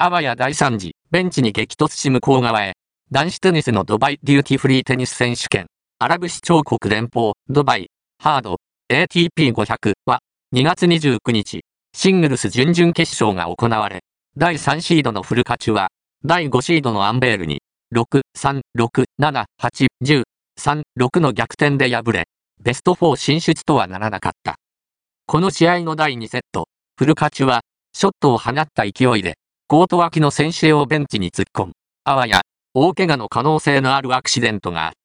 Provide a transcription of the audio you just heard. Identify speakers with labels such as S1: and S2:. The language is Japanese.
S1: あわや第3次、ベンチに激突し向こう側へ。男子テニスのドバイデューティフリーテニス選手権。アラブ首長国連邦、ドバイ、ハード、ATP500 は、2月29日、シングルス準々決勝が行われ、第3シードのフルカチュは、第5シードのアンベールに、6、3、6、7、8、10、3、6の逆転で敗れ、ベスト4進出とはならなかった。この試合の第2セット、フルカチュは、ショットを放った勢いで、コート脇の選手をベンチに突っ込む。あわや、大怪我の可能性のあるアクシデントがあった。